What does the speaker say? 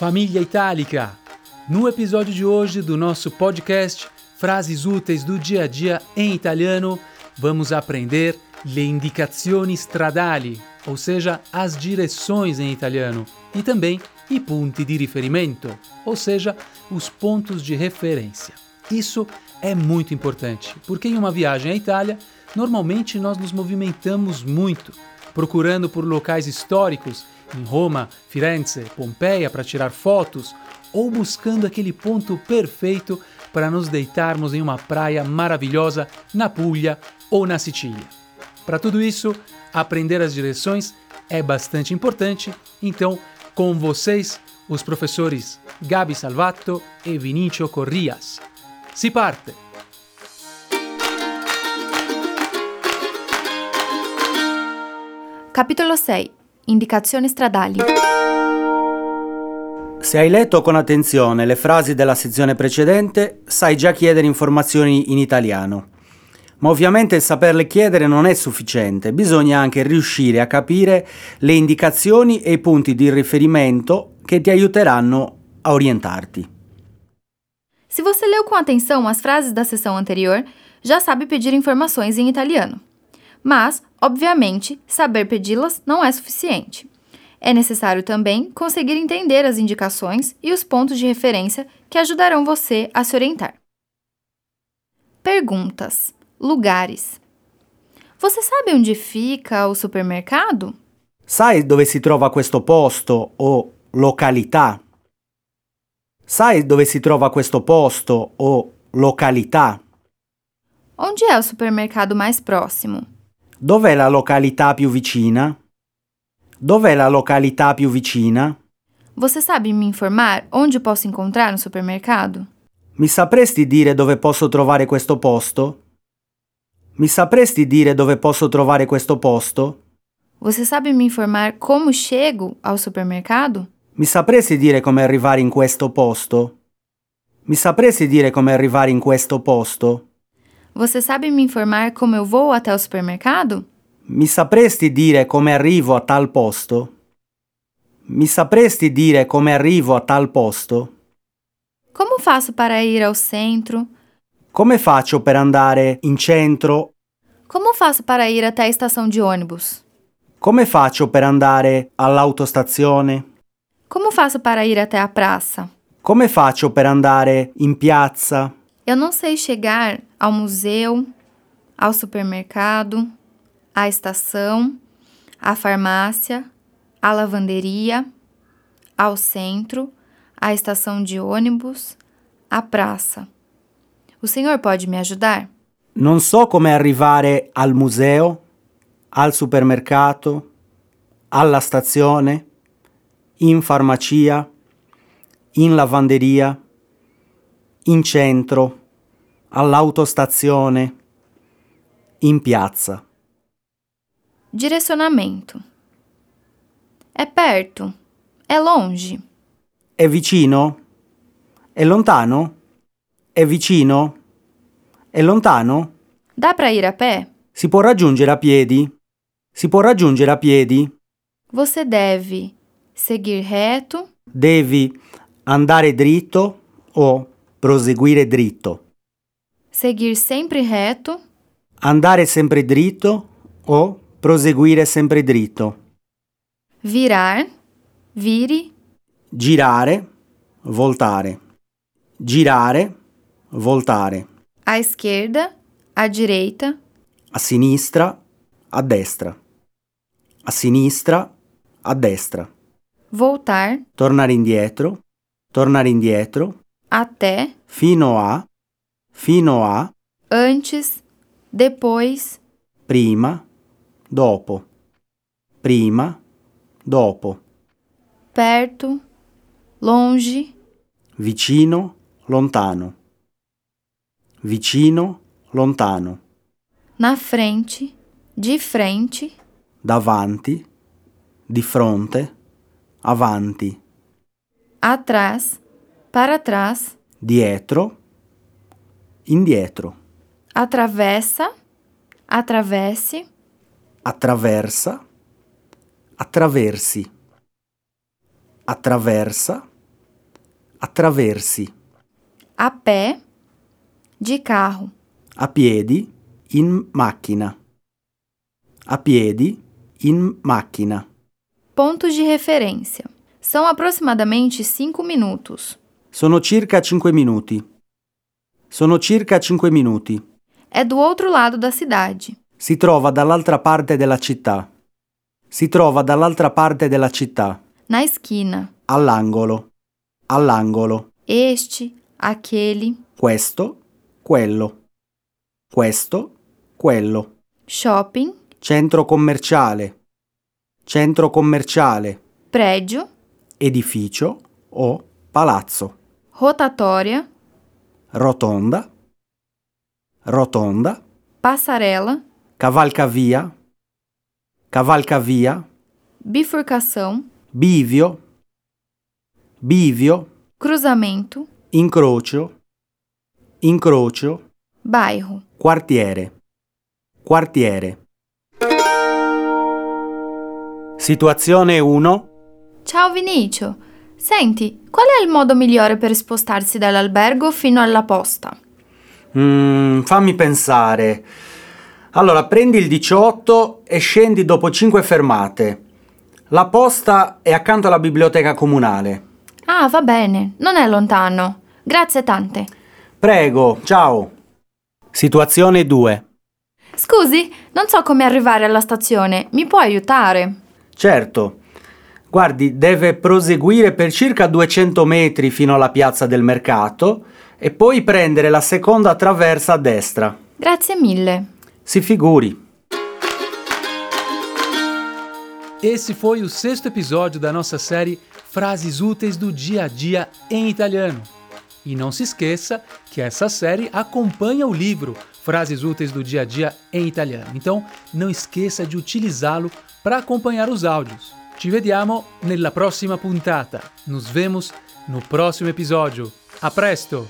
Família Itálica! No episódio de hoje do nosso podcast Frases úteis do dia a dia em italiano, vamos aprender le indicazioni stradali, ou seja, as direções em italiano, e também i punti di riferimento, ou seja, os pontos de referência. Isso é muito importante, porque em uma viagem à Itália, normalmente nós nos movimentamos muito, procurando por locais históricos em Roma, Firenze, Pompeia para tirar fotos, ou buscando aquele ponto perfeito para nos deitarmos em uma praia maravilhosa na Puglia ou na Sicília. Para tudo isso, aprender as direções é bastante importante, então, com vocês, os professores Gabi Salvato e Vinicio Corrias. Si parte! Capitolo 6 Indicazioni stradali. Se hai letto con attenzione le frasi della sezione precedente, sai già chiedere informazioni in italiano. Ma ovviamente saperle chiedere non è sufficiente, bisogna anche riuscire a capire le indicazioni e i punti di riferimento che ti aiuteranno a orientarti. Se você leu com atenção as frases da sessão anterior, já sabe pedir informações em italiano. Mas, obviamente, saber pedi-las não é suficiente. É necessário também conseguir entender as indicações e os pontos de referência que ajudarão você a se orientar. Perguntas: Lugares. Você sabe onde fica o supermercado? Sai dove si trova questo posto o località? Sai dove si trova questo posto o località? Onde é o supermercado mais próximo? Dov'è la località più vicina? Dov'è la località più vicina? Você sabe me informar onde posso encontrar no supermercado? Mi sapresti dire dove posso trovare questo posto? Mi sapresti dire dove posso trovare questo posto? Você sabe me informar como chego ao supermercado? Mi sapresti dire come arrivare in questo posto? Mi sapresti dire come arrivare in questo posto? Você sabe me informar como eu vou até o supermercado? Mi sapresti dire come arrivo a tal posto? Mi sapresti dire come arrivo a tal posto? Como faço para ir ao centro? Come faccio per andare in centro? Como faço para ir até a estação de ônibus? Come faccio per andare all'autostazione? Como faço para ir até a praça? Come faccio per andare in piazza? Eu não sei chegar ao museu, ao supermercado, à estação, à farmácia, à lavanderia, ao centro, à estação de ônibus, à praça. O senhor pode me ajudar? Non so come arrivare al museo, al supermercato, alla stazione, in farmacia, in lavanderia, in centro, all'autostazione, in piazza. Direcionamento. É perto? É longe? È vicino? È lontano? È vicino? È lontano? Dá para ir a pé? Si può raggiungere a piedi? Si può raggiungere a piedi? Você deve seguir reto, Devi andare dritto o proseguire dritto. seguir sempre reto, Andare sempre dritto o proseguire sempre dritto. virar, vire, Girare, voltare. Girare, voltare. à esquerda, à direita, A sinistra, a destra. A sinistra, a destra. voltar, Tornare indietro, tornare indietro, até, fino a, fino a, antes, depois, prima, dopo. Prima, dopo. perto, longe, Vicino, lontano. Vicino, lontano. na frente, de frente, Davanti, di fronte, avanti. atrás, para trás, Dietro, indietro. atravessa, atravesse, Attraversa, attraversi. Attraversa, attraversi, a pé, de carro, a piedi, in macchina, a piedi, in macchina. pontos de referência. São aproximadamente 5 minutos. Sono circa 5 minuti. Sono circa 5 minuti. É do outro lado da cidade. Si trova dall'altra parte della città. Si trova dall'altra parte della città, Na esquina. all'angolo, all'angolo. Este, aquele, Questo, quello. Questo, quello. shopping, Centro commerciale. Centro commerciale. prédio, Edificio o palazzo. Rotatória, Rotonda. Rotonda. passarela, Cavalcavia. Cavalcavia. bifurcação, Bivio. Bivio. cruzamento, Incrocio. Incrocio. bairro. Quartiere. Quartiere. Situazione 1. Ciao Vinicio. Senti, qual è il modo migliore per spostarsi dall'albergo fino alla posta? Mm, fammi pensare. Allora, prendi il 18 e scendi dopo 5 fermate. La posta è accanto alla biblioteca comunale. Ah, va bene, non è lontano. Grazie tante. Prego, ciao. Situazione 2. Scusi, non so come arrivare alla stazione. Mi può aiutare? Certo. Guardi, deve proseguire per circa 200 metri fino alla piazza del mercato e poi prendere la seconda traversa a destra. Grazie mille. Si figuri. Esse foi o sexto episódio da nossa série Frases Úteis do Dia a Dia em Italiano. E não se esqueça que essa série acompanha o livro Frases Úteis do Dia a Dia em Italiano. Então, não esqueça de utilizá-lo para acompanhar os áudios. Ci vediamo nella prossima puntata. Nos vemos no próximo episódio. A presto!